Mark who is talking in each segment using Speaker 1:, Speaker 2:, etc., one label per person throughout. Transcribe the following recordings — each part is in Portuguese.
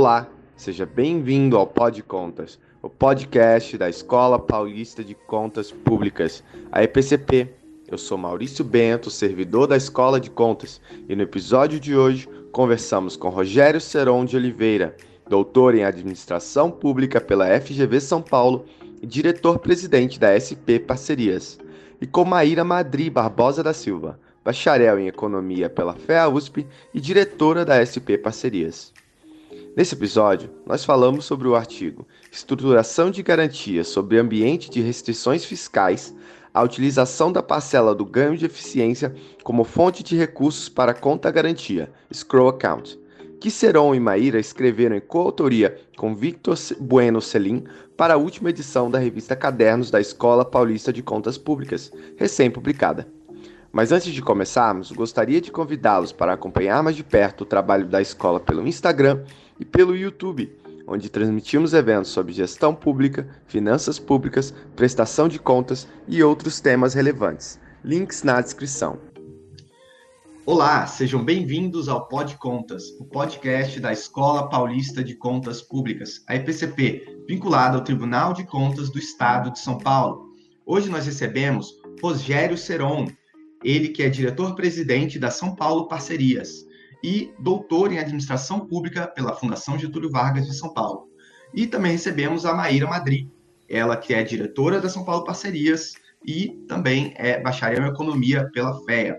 Speaker 1: Olá, seja bem-vindo ao Pod Contas, o podcast da Escola Paulista de Contas Públicas, a EPCP. Eu sou Maurício Bento, servidor da Escola de Contas, e no episódio de hoje conversamos com Rogério Seron de Oliveira, doutor em Administração Pública pela FGV São Paulo e diretor-presidente da SP Parcerias, e com Maíra Madri Barbosa da Silva, bacharel em Economia pela FEA USP e diretora da SP Parcerias. Nesse episódio, nós falamos sobre o artigo Estruturação de Garantias sobre Ambiente de Restrições Fiscais, a utilização da parcela do ganho de eficiência como fonte de recursos para conta garantia, Scroll Account, que Seron e Maíra escreveram em coautoria com Victor Bueno Celim para a última edição da revista Cadernos da Escola Paulista de Contas Públicas, recém-publicada. Mas antes de começarmos, gostaria de convidá-los para acompanhar mais de perto o trabalho da escola pelo Instagram e pelo YouTube, onde transmitimos eventos sobre gestão pública, finanças públicas, prestação de contas e outros temas relevantes. Links na descrição.
Speaker 2: Olá, sejam bem-vindos ao Pod Contas, o podcast da Escola Paulista de Contas Públicas, a EPCP, vinculada ao Tribunal de Contas do Estado de São Paulo. Hoje nós recebemos Rogério Seron, ele que é diretor-presidente da São Paulo Parcerias e doutor em administração pública pela Fundação Getúlio Vargas de São Paulo. E também recebemos a Maíra Madri, ela que é diretora da São Paulo Parcerias e também é bacharel em economia pela FEA.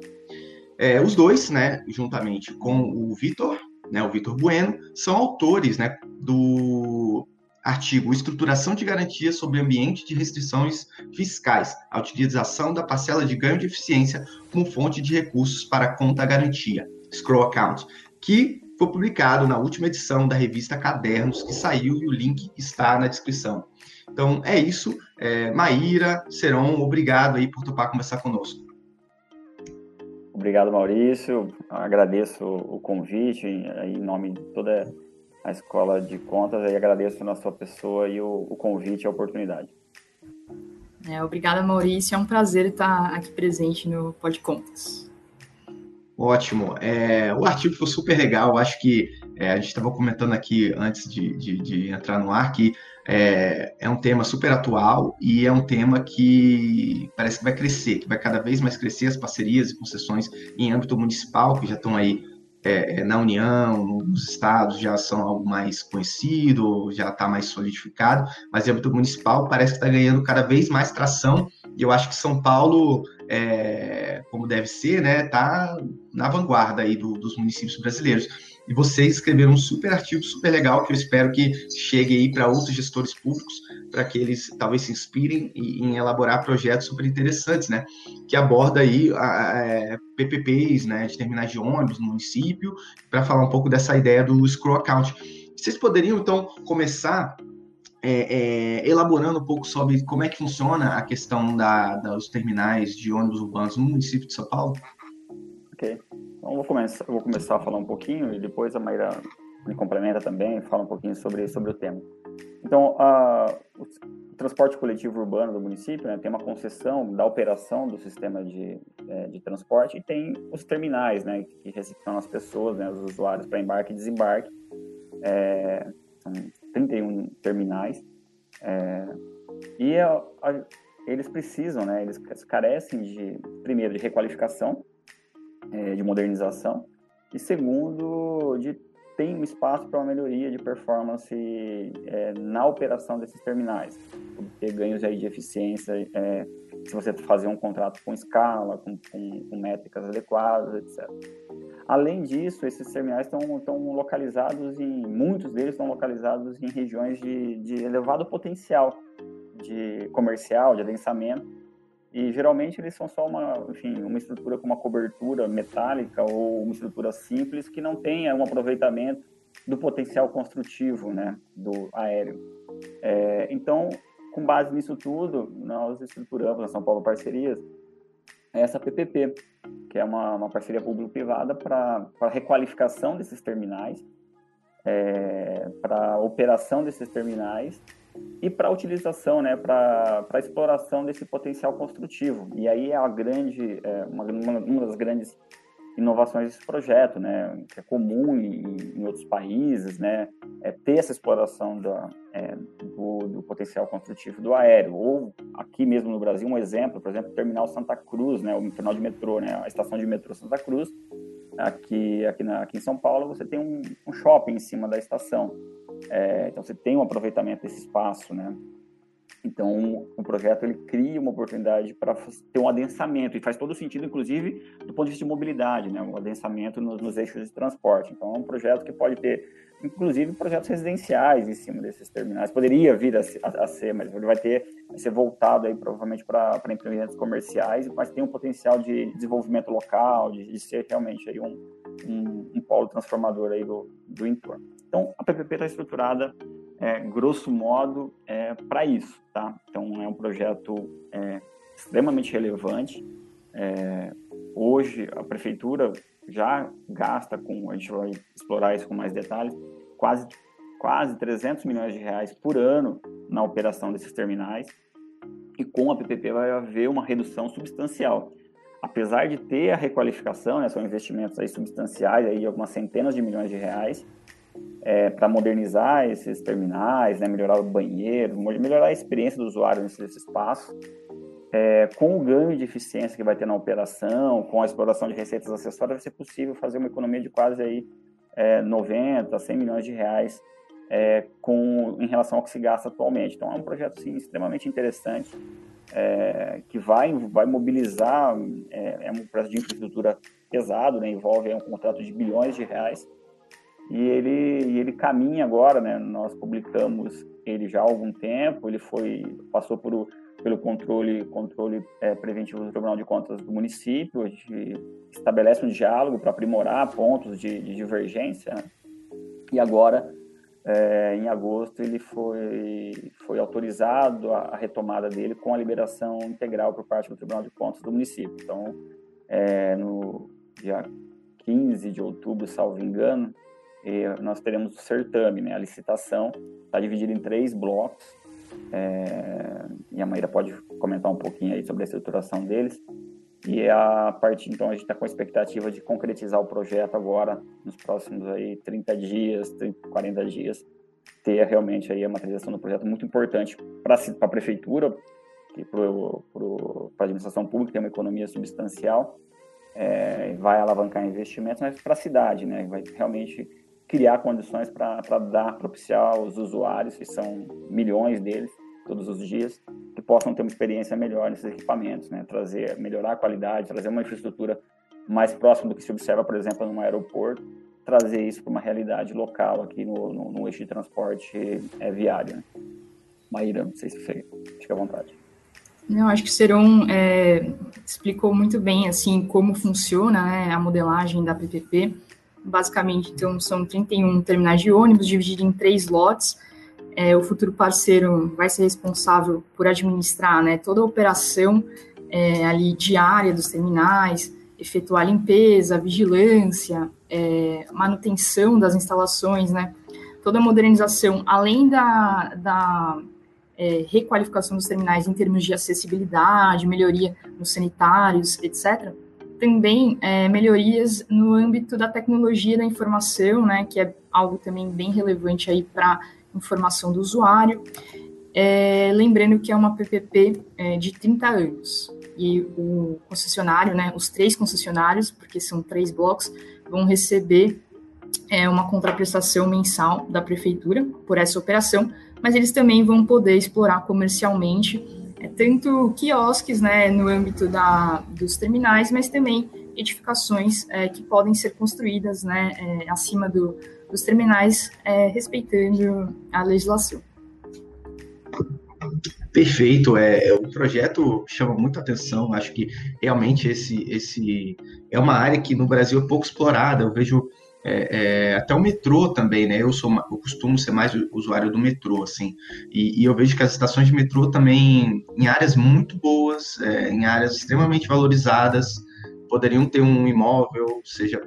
Speaker 2: É, os dois, né, juntamente com o Vitor, né, o Vitor Bueno, são autores, né, do artigo Estruturação de Garantias sobre Ambiente de Restrições Fiscais, a utilização da parcela de ganho de eficiência como fonte de recursos para conta garantia. Scroll Account, que foi publicado na última edição da revista Cadernos, que saiu e o link está na descrição. Então é isso. É, Maíra, Seron, obrigado aí por topar conversar conosco.
Speaker 3: Obrigado, Maurício. Agradeço o convite em nome de toda a Escola de Contas e agradeço na sua pessoa e o, o convite e a oportunidade.
Speaker 4: É, obrigada, Maurício. É um prazer estar aqui presente no Pod Contas.
Speaker 2: Ótimo. É, o artigo foi super legal. Acho que é, a gente estava comentando aqui antes de, de, de, entrar no ar que é, é um tema super atual e é um tema que parece que vai crescer, que vai cada vez mais crescer as parcerias e concessões em âmbito municipal, que já estão aí é, é, na União, nos estados já são algo mais conhecido, já está mais solidificado, mas em âmbito municipal parece que está ganhando cada vez mais tração, e eu acho que São Paulo, é, como deve ser, né, está na vanguarda aí do, dos municípios brasileiros. E vocês escreveram um super artigo, super legal, que eu espero que chegue aí para outros gestores públicos, para que eles talvez se inspirem em, elaborar projetos super interessantes, né? Que aborda aí a, a, é, PPPs, né, de de ônibus no município, para falar um pouco dessa ideia do scroll account. Vocês poderiam, então, começar é, é, elaborando um pouco sobre como é que funciona a questão da, dos terminais de ônibus urbanos no município de São Paulo?
Speaker 3: Ok. Então, vou começar, vou começar a falar um pouquinho e depois a Maíra me complementa também, fala um pouquinho sobre, sobre o tema. Então, a, o transporte coletivo urbano do município né, tem uma concessão da operação do sistema de, é, de transporte e tem os terminais, né, que recepcionam as pessoas, né, os usuários para embarque e desembarque. É, são 31 terminais. É, e a, a, eles precisam, né, eles carecem de, primeiro, de requalificação, é, de modernização, e segundo, de tem um espaço para uma melhoria de performance é, na operação desses terminais, ter ganhos aí de eficiência, é, se você fazer um contrato com escala, com, com, com, métricas adequadas, etc. Além disso, esses terminais estão, localizados em, muitos deles estão localizados em regiões de, de elevado potencial de comercial, de adensamento, e geralmente eles são só uma, enfim, uma estrutura com uma cobertura metálica ou uma estrutura simples que não tenha um aproveitamento do potencial construtivo, né, do aéreo. É, então, com base nisso tudo, nós estruturamos na São Paulo Parcerias essa PPP, que é uma, uma parceria público-privada para requalificação desses terminais, é, para operação desses terminais e para utilização, né, para exploração desse potencial construtivo. E aí é a grande, é, uma, uma das grandes inovações desse projeto, né, que é comum em, em outros países, né, é, ter essa exploração da, é, do, do, potencial construtivo do aéreo. Ou aqui mesmo no Brasil, um exemplo, por exemplo, o terminal Santa Cruz, né, o terminal de metrô, né, a estação de metrô Santa Cruz, aqui, aqui, na, aqui em São Paulo, você tem um, um shopping em cima da estação. É, então, você tem um aproveitamento desse espaço, né? Então, o projeto ele cria uma oportunidade para ter um adensamento e faz todo sentido, inclusive, do ponto de vista de mobilidade, né? Um adensamento nos, nos eixos de transporte. Então, é um projeto que pode ter, inclusive, projetos residenciais em cima desses terminais. Poderia vir a, a, a ser, mas ele vai ter, vai ser voltado aí provavelmente para empreendimentos comerciais, mas tem um potencial de desenvolvimento local, de, de ser realmente aí um, um, um polo transformador aí do, do entorno. Então, a PPP está estruturada é, grosso modo, é, para isso, tá? Então, é um projeto é, extremamente relevante. É, hoje, a prefeitura já gasta com, a gente vai explorar isso com mais detalhes, quase, quase 300 milhões de reais por ano na operação desses terminais. E com a PPP vai haver uma redução substancial. Apesar de ter a requalificação, né, são investimentos aí substanciais, aí de algumas centenas de milhões de reais, é, para modernizar esses terminais, né, melhorar o banheiro, melhorar a experiência do usuário nesse, nesse espaço. É, com o ganho de eficiência que vai ter na operação, com a exploração de receitas acessórias, vai ser possível fazer uma economia de quase aí, é, 90, 100 milhões de reais é, com, em relação ao que se gasta atualmente. Então, é um projeto sim, extremamente interessante, é, que vai, vai mobilizar, é, é um projeto de infraestrutura pesado, né, envolve um contrato de bilhões de reais, e ele, e ele caminha agora, né? Nós publicamos ele já há algum tempo, ele foi passou por, pelo controle controle é, preventivo do Tribunal de Contas do município, a gente estabelece um diálogo para aprimorar pontos de, de divergência, né? e agora, é, em agosto, ele foi, foi autorizado a, a, retomada dele com a liberação integral por parte do Tribunal de Contas do município. Então, é, no dia 15 de outubro, salvo engano, nós teremos o certame, né? A licitação está dividida em três blocos. É, e a Maíra pode comentar um pouquinho aí sobre a estruturação deles. E é a partir, então, a gente está com a expectativa de concretizar o projeto agora, nos próximos aí 30 dias, 30, 40 dias, ter realmente aí a materialização do projeto muito importante para a prefeitura, que para a administração pública tem uma economia substancial, é, vai alavancar investimentos, mas para a cidade, né? Vai realmente criar condições para dar, propiciar aos usuários, que são milhões deles, todos os dias, que possam ter uma experiência melhor nesses equipamentos, né? trazer, melhorar a qualidade, trazer uma infraestrutura mais próxima do que se observa, por exemplo, num aeroporto, trazer isso para uma realidade local aqui no, no, no eixo de transporte é, viário. Né? Maíra, não sei se você fica à vontade.
Speaker 4: Não, acho que o Seron é, explicou muito bem assim como funciona né, a modelagem da PPP basicamente, então são 31 terminais de ônibus divididos em três lotes. É, o futuro parceiro vai ser responsável por administrar né, toda a operação é, ali diária dos terminais, efetuar limpeza, vigilância, é, manutenção das instalações, né, toda a modernização, além da, da é, requalificação dos terminais em termos de acessibilidade, melhoria nos sanitários, etc também é, melhorias no âmbito da tecnologia da informação, né, que é algo também bem relevante aí para informação do usuário. É, lembrando que é uma PPP é, de 30 anos e o concessionário, né, os três concessionários, porque são três blocos, vão receber é, uma contraprestação mensal da prefeitura por essa operação, mas eles também vão poder explorar comercialmente tanto quiosques né, no âmbito da, dos terminais, mas também edificações é, que podem ser construídas né, é, acima do, dos terminais, é, respeitando a legislação.
Speaker 2: Perfeito, é, é, o projeto chama muita atenção. Acho que realmente esse, esse é uma área que no Brasil é pouco explorada. Eu vejo é, é, até o metrô também, né? Eu sou, eu costumo ser mais usuário do metrô, assim, e, e eu vejo que as estações de metrô também, em áreas muito boas, é, em áreas extremamente valorizadas, poderiam ter um imóvel, seja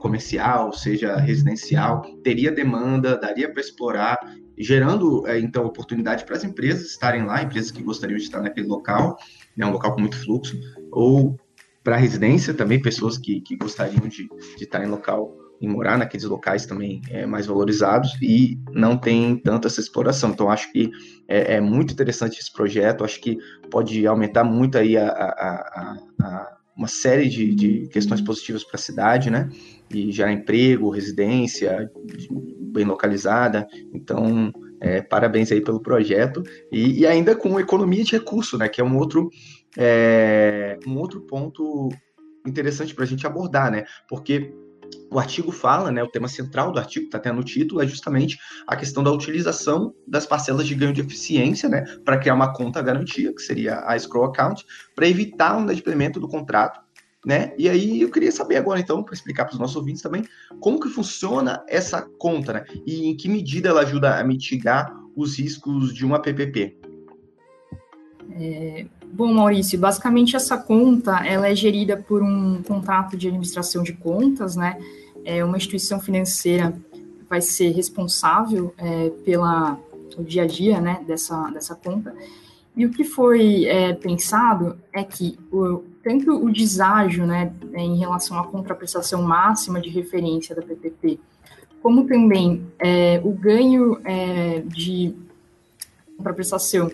Speaker 2: comercial, seja residencial, teria demanda, daria para explorar, gerando é, então oportunidade para as empresas estarem lá, empresas que gostariam de estar naquele local, né, um local com muito fluxo, ou para residência também, pessoas que, que gostariam de, de estar em local em morar naqueles locais também é, mais valorizados e não tem tanta essa exploração. Então, acho que é, é muito interessante esse projeto, acho que pode aumentar muito aí a, a, a, a uma série de, de questões positivas para a cidade, né? E gerar emprego, residência bem localizada. Então, é, parabéns aí pelo projeto e, e, ainda com economia de recurso, né? Que é um outro é, um outro ponto interessante para a gente abordar, né? Porque o artigo fala, né, o tema central do artigo, está até no título, é justamente a questão da utilização das parcelas de ganho de eficiência, né, para criar uma conta garantia, que seria a escrow account, para evitar o inadimplemento do contrato, né? E aí eu queria saber agora, então, para explicar para os nossos ouvintes também, como que funciona essa conta, né? E em que medida ela ajuda a mitigar os riscos de uma PPP.
Speaker 4: É, bom, Maurício, basicamente essa conta ela é gerida por um contrato de administração de contas, né? É uma instituição financeira vai ser responsável é, pela o dia a dia, né, dessa dessa conta. E o que foi é, pensado é que o, tanto o deságio, né, em relação à contraprestação máxima de referência da PPP, como também é, o ganho é, de contraprestação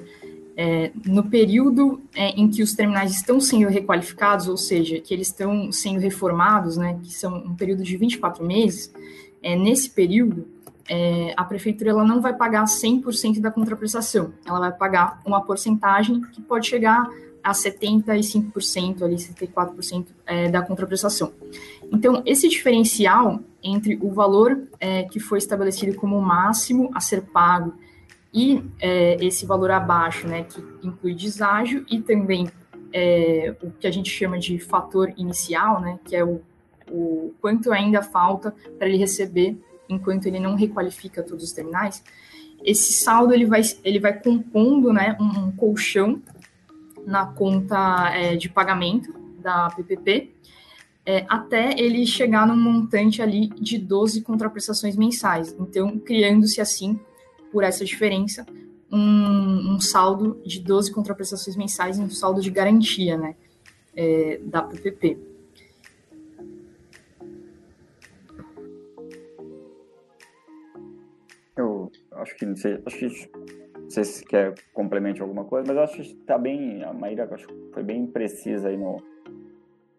Speaker 4: é, no período é, em que os terminais estão sendo requalificados, ou seja, que eles estão sendo reformados, né, que são um período de 24 meses, é, nesse período, é, a prefeitura ela não vai pagar 100% da contraprestação, ela vai pagar uma porcentagem que pode chegar a 75%, ali 74% é, da contraprestação. Então, esse diferencial entre o valor é, que foi estabelecido como máximo a ser pago e é, esse valor abaixo, né, que inclui deságio e também é, o que a gente chama de fator inicial, né, que é o, o quanto ainda falta para ele receber enquanto ele não requalifica todos os terminais, esse saldo ele vai, ele vai compondo né, um, um colchão na conta é, de pagamento da PPP, é, até ele chegar num montante ali de 12 contraprestações mensais. Então, criando-se assim por essa diferença, um, um, saldo de 12 contraprestações mensais e um saldo de garantia né, é, da PPP.
Speaker 3: Eu acho que não sei, acho que não sei se quer complemente alguma coisa, mas acho que está bem, a Maíra acho que foi bem precisa aí no,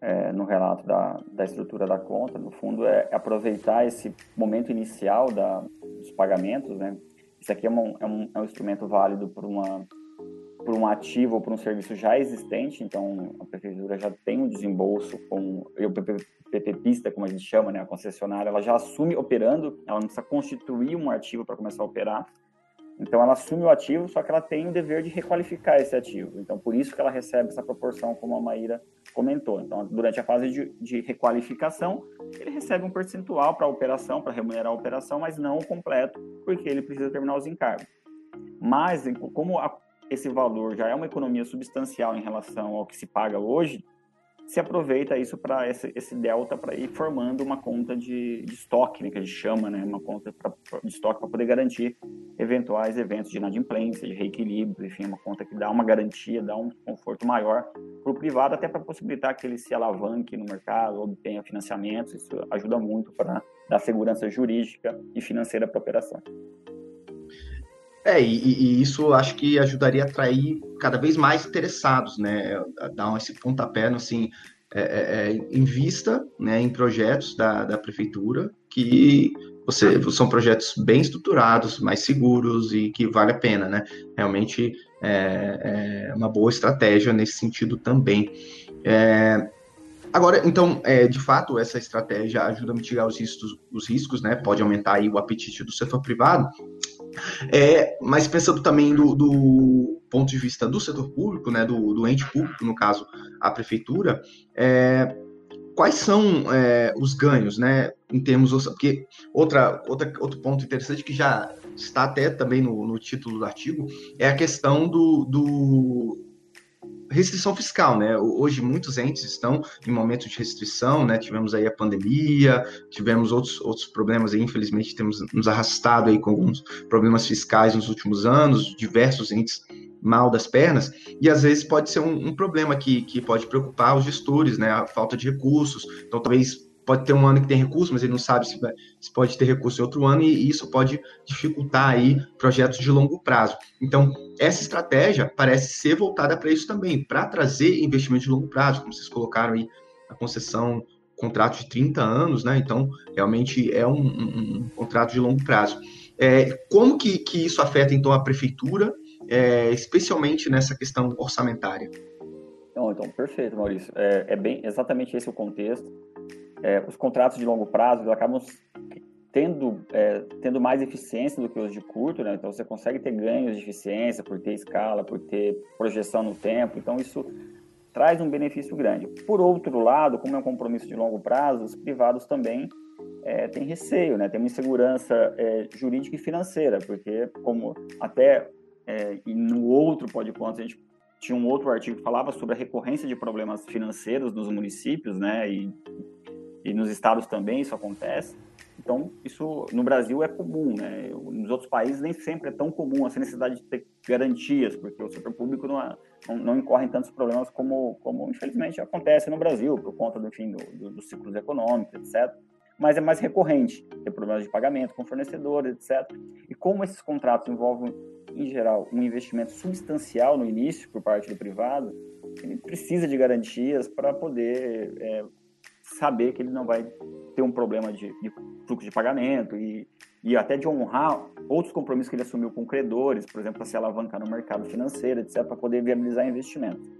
Speaker 3: é, no relato da, da estrutura da conta. No fundo, é aproveitar esse momento inicial da, dos pagamentos, né? Isso aqui é, uma, é, um, é um instrumento válido por, uma, por um ativo ou por um serviço já existente, então a prefeitura já tem um desembolso com o PPPista, como a gente chama, né, a concessionária, ela já assume operando, ela não precisa constituir um ativo para começar a operar, então ela assume o ativo, só que ela tem o dever de requalificar esse ativo. Então por isso que ela recebe essa proporção, como a Maíra comentou. Então durante a fase de, de requalificação, ele recebe um percentual para a operação, para remunerar a operação, mas não o completo, porque ele precisa terminar os encargos. Mas como a, esse valor já é uma economia substancial em relação ao que se paga hoje, se aproveita isso para esse, esse, delta para ir formando uma conta de, de estoque, né, que a gente chama, né, uma conta pra, de estoque para poder garantir eventuais eventos de inadimplência, de reequilíbrio, enfim, uma conta que dá uma garantia, dá um conforto maior para o privado, até para possibilitar que ele se alavanque no mercado, obtenha financiamentos, isso ajuda muito para dar segurança jurídica e financeira para a operação.
Speaker 2: É, e, e, isso acho que ajudaria a atrair cada vez mais interessados, né? Dar esse pontapé, assim, é, é, é, em vista, né, em projetos da, da prefeitura que você, são projetos bem estruturados, mais seguros e que vale a pena, né? Realmente é, é uma boa estratégia nesse sentido também. É, Agora, então, é, de fato, essa estratégia ajuda a mitigar os riscos, os riscos, né? Pode aumentar aí o apetite do setor privado, é, mas pensando também do, do, ponto de vista do setor público, né, do, do ente público, no caso a prefeitura, é, quais são é, os ganhos, né, em termos porque outra, outra outro ponto interessante que já está até também no, no título do artigo é a questão do, do restrição fiscal, né? Hoje muitos entes estão em momento de restrição, né? Tivemos aí a pandemia, tivemos outros, outros problemas aí, infelizmente temos nos arrastado aí com alguns problemas fiscais nos últimos anos, diversos entes mal das pernas, e às vezes pode ser um, um problema que, que pode preocupar os gestores, né? A falta de recursos, então talvez pode ter um ano que tem recurso, mas ele não sabe se, se pode ter recurso em outro ano, e isso pode dificultar aí projetos de longo prazo. Então, essa estratégia parece ser voltada para isso também, para trazer investimento de longo prazo, como vocês colocaram aí a concessão, contrato de 30 anos, né? Então, realmente é um, um, um contrato de longo prazo. É, como que, que isso afeta, então, a prefeitura, é, especialmente nessa questão orçamentária?
Speaker 3: Então, então perfeito, Maurício. É, é bem exatamente esse o contexto. É, os contratos de longo prazo acabam tendo, é, tendo mais eficiência do que os de curto, né? Então você consegue ter ganhos de eficiência por ter escala, por ter projeção no tempo. Então isso traz um benefício grande. Por outro lado, como é um compromisso de longo prazo, os privados também é, têm receio, né? Tem uma insegurança é, jurídica e financeira, porque como até é, e no outro podcast a gente tinha um outro artigo que falava sobre a recorrência de problemas financeiros nos municípios, né? E, e nos estados também isso acontece. Então, isso no Brasil é comum, né? Nos outros países nem sempre é tão comum essa necessidade de ter garantias, porque o setor público não, é, não, não incorre em tantos problemas como, como infelizmente acontece no Brasil, por conta do, enfim, do, do, dos ciclos econômicos, etc. Mas é mais recorrente ter problemas de pagamento com fornecedores, etc. E como esses contratos envolvem, em geral, um investimento substancial no início por parte do privado, ele precisa de garantias para poder é, saber que ele não vai ter um problema de, de fluxo de pagamento e, e até de honrar outros compromissos que ele assumiu com credores, por exemplo, para se alavancar no mercado financeiro, etc., para poder viabilizar investimentos.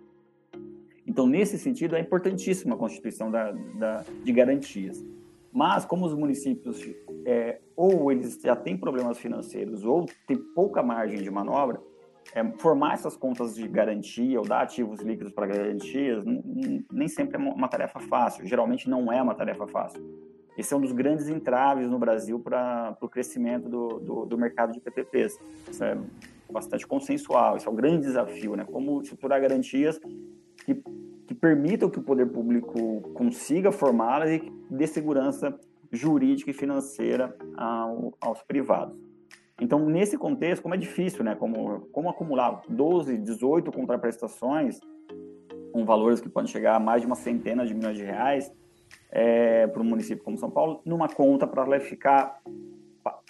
Speaker 3: Então, nesse sentido, é importantíssima a constituição da, da, de garantias. Mas, como os municípios, é, ou eles já têm problemas financeiros, ou têm pouca margem de manobra, é, formar essas contas de garantia ou dar ativos líquidos para garantias nem sempre é uma tarefa fácil. Geralmente não é uma tarefa fácil. Esse é um dos grandes entraves no Brasil para o crescimento do, do, do, mercado de PPPs. Isso é bastante consensual, isso é um grande desafio, né? Como estruturar garantias que, que permitam que o poder público consiga formá-las e que dê segurança jurídica e financeira ao, aos privados. Então, nesse contexto, como é difícil, né? Como, como acumular 12, 18 contraprestações com valores que podem chegar a mais de uma centena de milhões de reais é, para um município como São Paulo, numa conta para ela ficar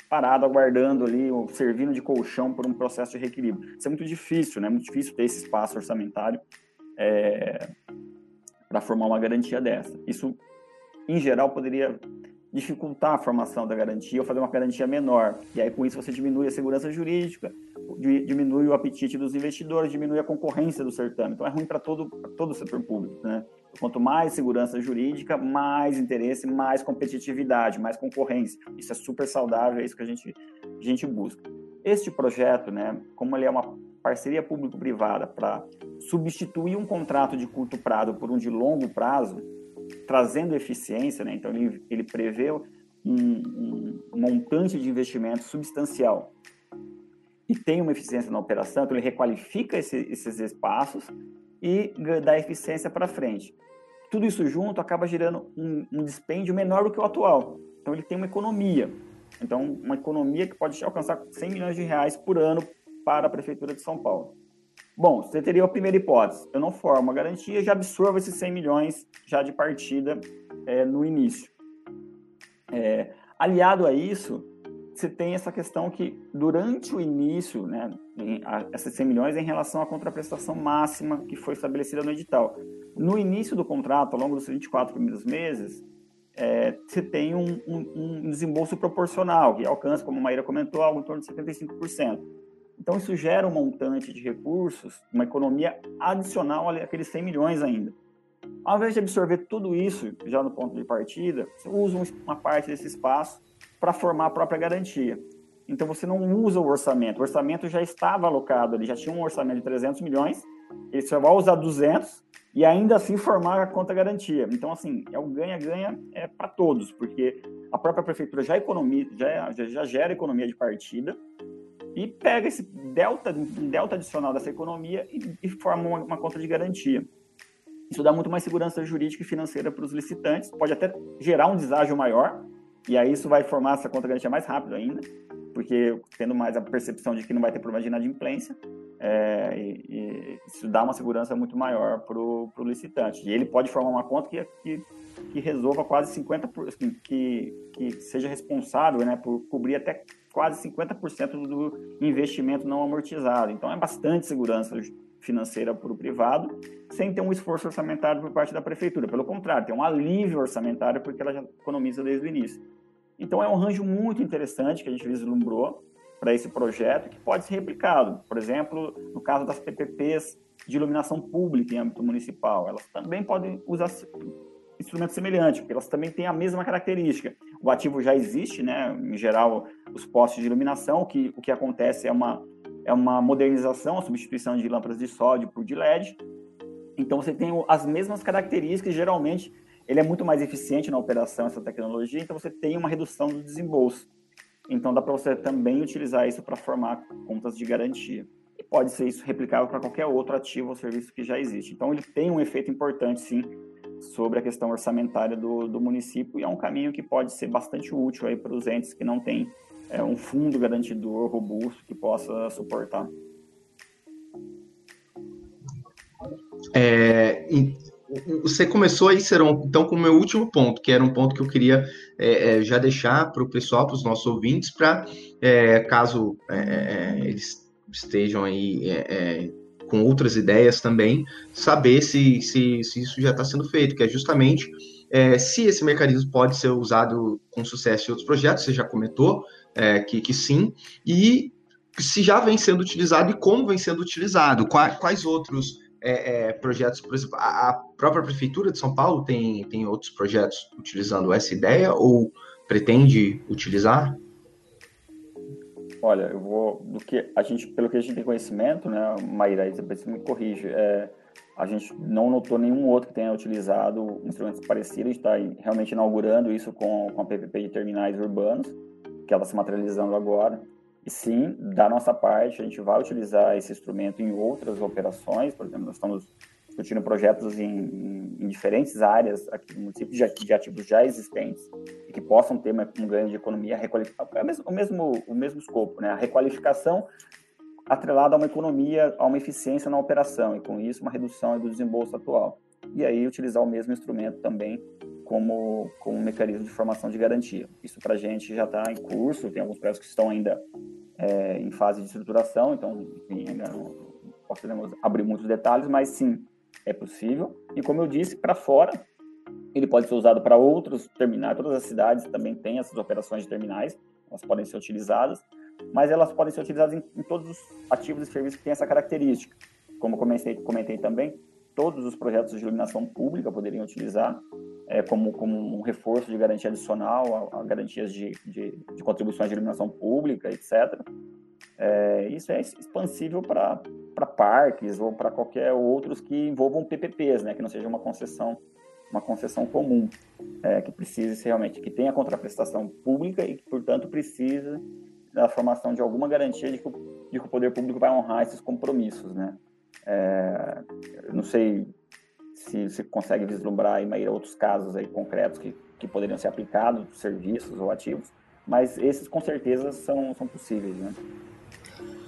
Speaker 3: parado, aguardando ali, servindo de colchão por um processo de reequilíbrio. Isso é muito difícil, né? É muito difícil ter esse espaço orçamentário é, para formar uma garantia dessa. Isso, em geral, poderia dificultar a formação da garantia ou fazer uma garantia menor. E aí, com isso, você diminui a segurança jurídica, diminui o apetite dos investidores, diminui a concorrência do certame. Então, é ruim para todo, todo o setor público. Né? Quanto mais segurança jurídica, mais interesse, mais competitividade, mais concorrência. Isso é super saudável, é isso que a gente, a gente busca. Este projeto, né, como ele é uma parceria público-privada para substituir um contrato de curto prazo por um de longo prazo, trazendo eficiência, né? então ele, ele prevê um, um, montante de investimento substancial e tem uma eficiência na operação, então ele requalifica esse, esses espaços e dá eficiência para frente. Tudo isso junto acaba gerando um, um dispêndio menor do que o atual. Então ele tem uma economia. Então, uma economia que pode alcançar 100 milhões de reais por ano para a Prefeitura de São Paulo. Bom, você teria a primeira hipótese. Eu não formo a garantia, já absorvo esses 100 milhões já de partida é, no início. É, aliado a isso, você tem essa questão que durante o início, né, esses 100 milhões em relação à contraprestação máxima que foi estabelecida no edital. No início do contrato, ao longo dos 24 primeiros meses, é, você tem um, um, um, desembolso proporcional, que alcança, como a Maíra comentou, algo em torno de 75%. Então, isso gera um montante de recursos, uma economia adicional àqueles 100 milhões ainda. Ao invés de absorver tudo isso já no ponto de partida, você usa uma parte desse espaço para formar a própria garantia. Então, você não usa o orçamento. O orçamento já estava alocado, ele já tinha um orçamento de 300 milhões, ele só vai usar 200 e ainda assim formar a conta garantia. Então, assim, é o ganha-ganha é para todos, porque a própria prefeitura já, economia, já, já gera economia de partida, e pega esse delta, delta adicional dessa economia e, e forma uma, uma, conta de garantia. Isso dá muito mais segurança jurídica e financeira para os licitantes, pode até gerar um deságio maior, e aí isso vai formar essa conta de garantia mais rápido ainda, porque tendo mais a percepção de que não vai ter problema de inadimplência, é, e, e isso dá uma segurança muito maior para o licitante. E ele pode formar uma conta que, que que resolva quase 50%, assim, que, que seja responsável né, por cobrir até quase 50% do investimento não amortizado. Então, é bastante segurança financeira para o privado, sem ter um esforço orçamentário por parte da prefeitura. Pelo contrário, tem um alívio orçamentário porque ela já economiza desde o início. Então, é um arranjo muito interessante que a gente vislumbrou para esse projeto que pode ser replicado. Por exemplo, no caso das PPPs de iluminação pública em âmbito municipal, elas também podem usar instrumentos semelhantes, porque elas também têm a mesma característica. O ativo já existe, né? Em geral, os postes de iluminação, que o que acontece é uma é uma modernização, a substituição de lâmpadas de sódio por de LED. Então você tem as mesmas características, geralmente ele é muito mais eficiente na operação essa tecnologia, então você tem uma redução do desembolso. Então dá para você também utilizar isso para formar contas de garantia. E pode ser isso replicável para qualquer outro ativo ou serviço que já existe. Então ele tem um efeito importante, sim, sobre a questão orçamentária do, do município e é um caminho que pode ser bastante útil aí para os entes que não têm é, um fundo garantidor robusto que possa suportar.
Speaker 2: É, você começou aí, Seron, então, com o meu último ponto, que era um ponto que eu queria é, é já deixar para o pessoal, para os nossos ouvintes, para é, caso é, é, eles estejam aí com outras ideias também, saber se, se, se isso já está sendo feito, que é justamente se esse mecanismo pode ser usado com sucesso em outros projetos, você já comentou que, que sim, e se já vem sendo utilizado e como vem sendo utilizado, quais, quais outros é, é, projetos, por exemplo, a, a, própria Prefeitura de São Paulo tem, tem outros projetos utilizando essa ideia ou pretende utilizar?
Speaker 3: Olha, eu vou, do que a gente, pelo que a gente tem conhecimento, né, Maíra, você me corrige, é, a gente não notou nenhum outro que tenha utilizado instrumentos parecidos, está realmente inaugurando isso com, com a PPP de terminais urbanos, que ela está se materializando agora, e sim, da nossa parte, a gente vai utilizar esse instrumento em outras operações. Por exemplo, nós estamos discutindo projetos em, em, diferentes áreas aqui no município de, de, ativos já existentes e que possam ter um ganho de economia, é o mesmo, o mesmo, o mesmo escopo, né? A requalificação atrelada a uma economia, a uma eficiência na operação e com isso uma redução do desembolso atual. E aí utilizar o mesmo instrumento também como, como um mecanismo de formação de garantia. Isso para a gente já está em curso, tem alguns projetos que estão ainda é, em fase de estruturação, então, enfim, ainda não podemos abrir muitos detalhes, mas sim, é possível. E como eu disse, para fora, ele pode ser usado para outros terminais, todas as cidades também têm essas operações de terminais, elas podem ser utilizadas, mas elas podem ser utilizadas em, em todos os ativos e serviços que têm essa característica. Como comentei, comentei também, todos os projetos de iluminação pública poderiam utilizar é, como, como um reforço de garantia adicional a, a garantias de, de, de, contribuições de iluminação pública, etc. É, isso é expansível para parques ou para qualquer outros que envolvam PPPs, né, que não seja uma concessão uma concessão comum, é, que precise realmente, que tenha contraprestação pública e que, portanto, precise da formação de alguma garantia de que, o, de que o poder público vai honrar esses compromissos, né? É, não sei se você consegue vislumbrar aí, outros casos aí concretos que, que poderiam ser aplicados, serviços ou ativos, mas esses com certeza são, são possíveis, né?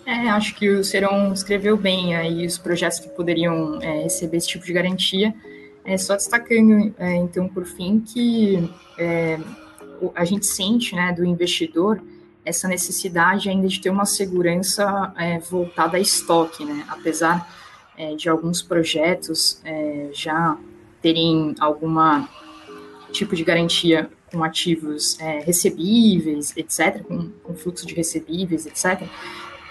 Speaker 4: É, acho que o Serão escreveu bem aí os projetos que poderiam é, receber esse tipo de garantia. É, só destacando, é, então, por fim, que é, a gente sente, né, do investidor essa necessidade ainda de ter uma segurança é, voltada a estoque, né, apesar é, de alguns projetos já terem alguma tipo de garantia com ativos recebíveis, etc., com, com, fluxo de recebíveis, etc.,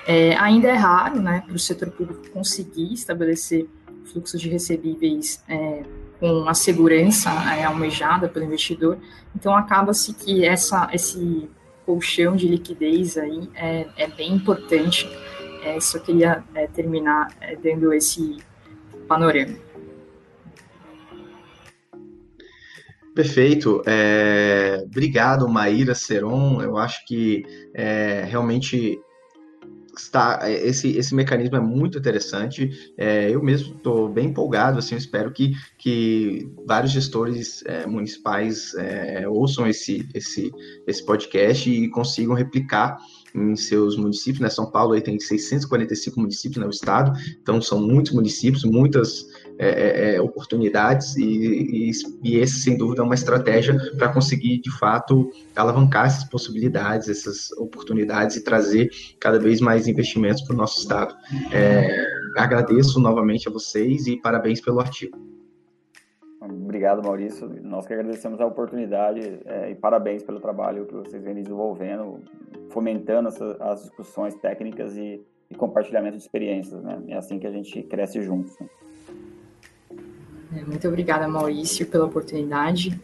Speaker 4: é, ainda é raro né, para o setor público conseguir estabelecer fluxos de recebíveis é, com a segurança é, almejada pelo investidor. Então, acaba-se que essa, esse colchão de liquidez aí é, é bem importante é, só queria é, terminar é, dando esse panorama.
Speaker 2: Perfeito. É, obrigado, Maíra Seron. Eu acho que é, realmente está esse, esse mecanismo é muito interessante. É, eu mesmo estou bem empolgado. Assim, espero que, que vários gestores é, municipais é, ouçam esse, esse, esse podcast e consigam replicar em seus municípios, né? São Paulo aí tem 645 municípios no estado, então são muitos municípios, muitas é, é, é, oportunidades e, e, e, esse, sem dúvida, é uma estratégia para conseguir, de fato, alavancar essas possibilidades, essas oportunidades e trazer cada vez mais investimentos para o nosso Estado. É, agradeço novamente a vocês e parabéns pelo artigo.
Speaker 3: Obrigado, Maurício. Nós que agradecemos a oportunidade é, e parabéns pelo trabalho que vocês vêm desenvolvendo, fomentando essa, as discussões técnicas e, e, compartilhamento de experiências. Né? É assim que a gente cresce juntos. Né?
Speaker 4: É, muito obrigada, Maurício, pela oportunidade.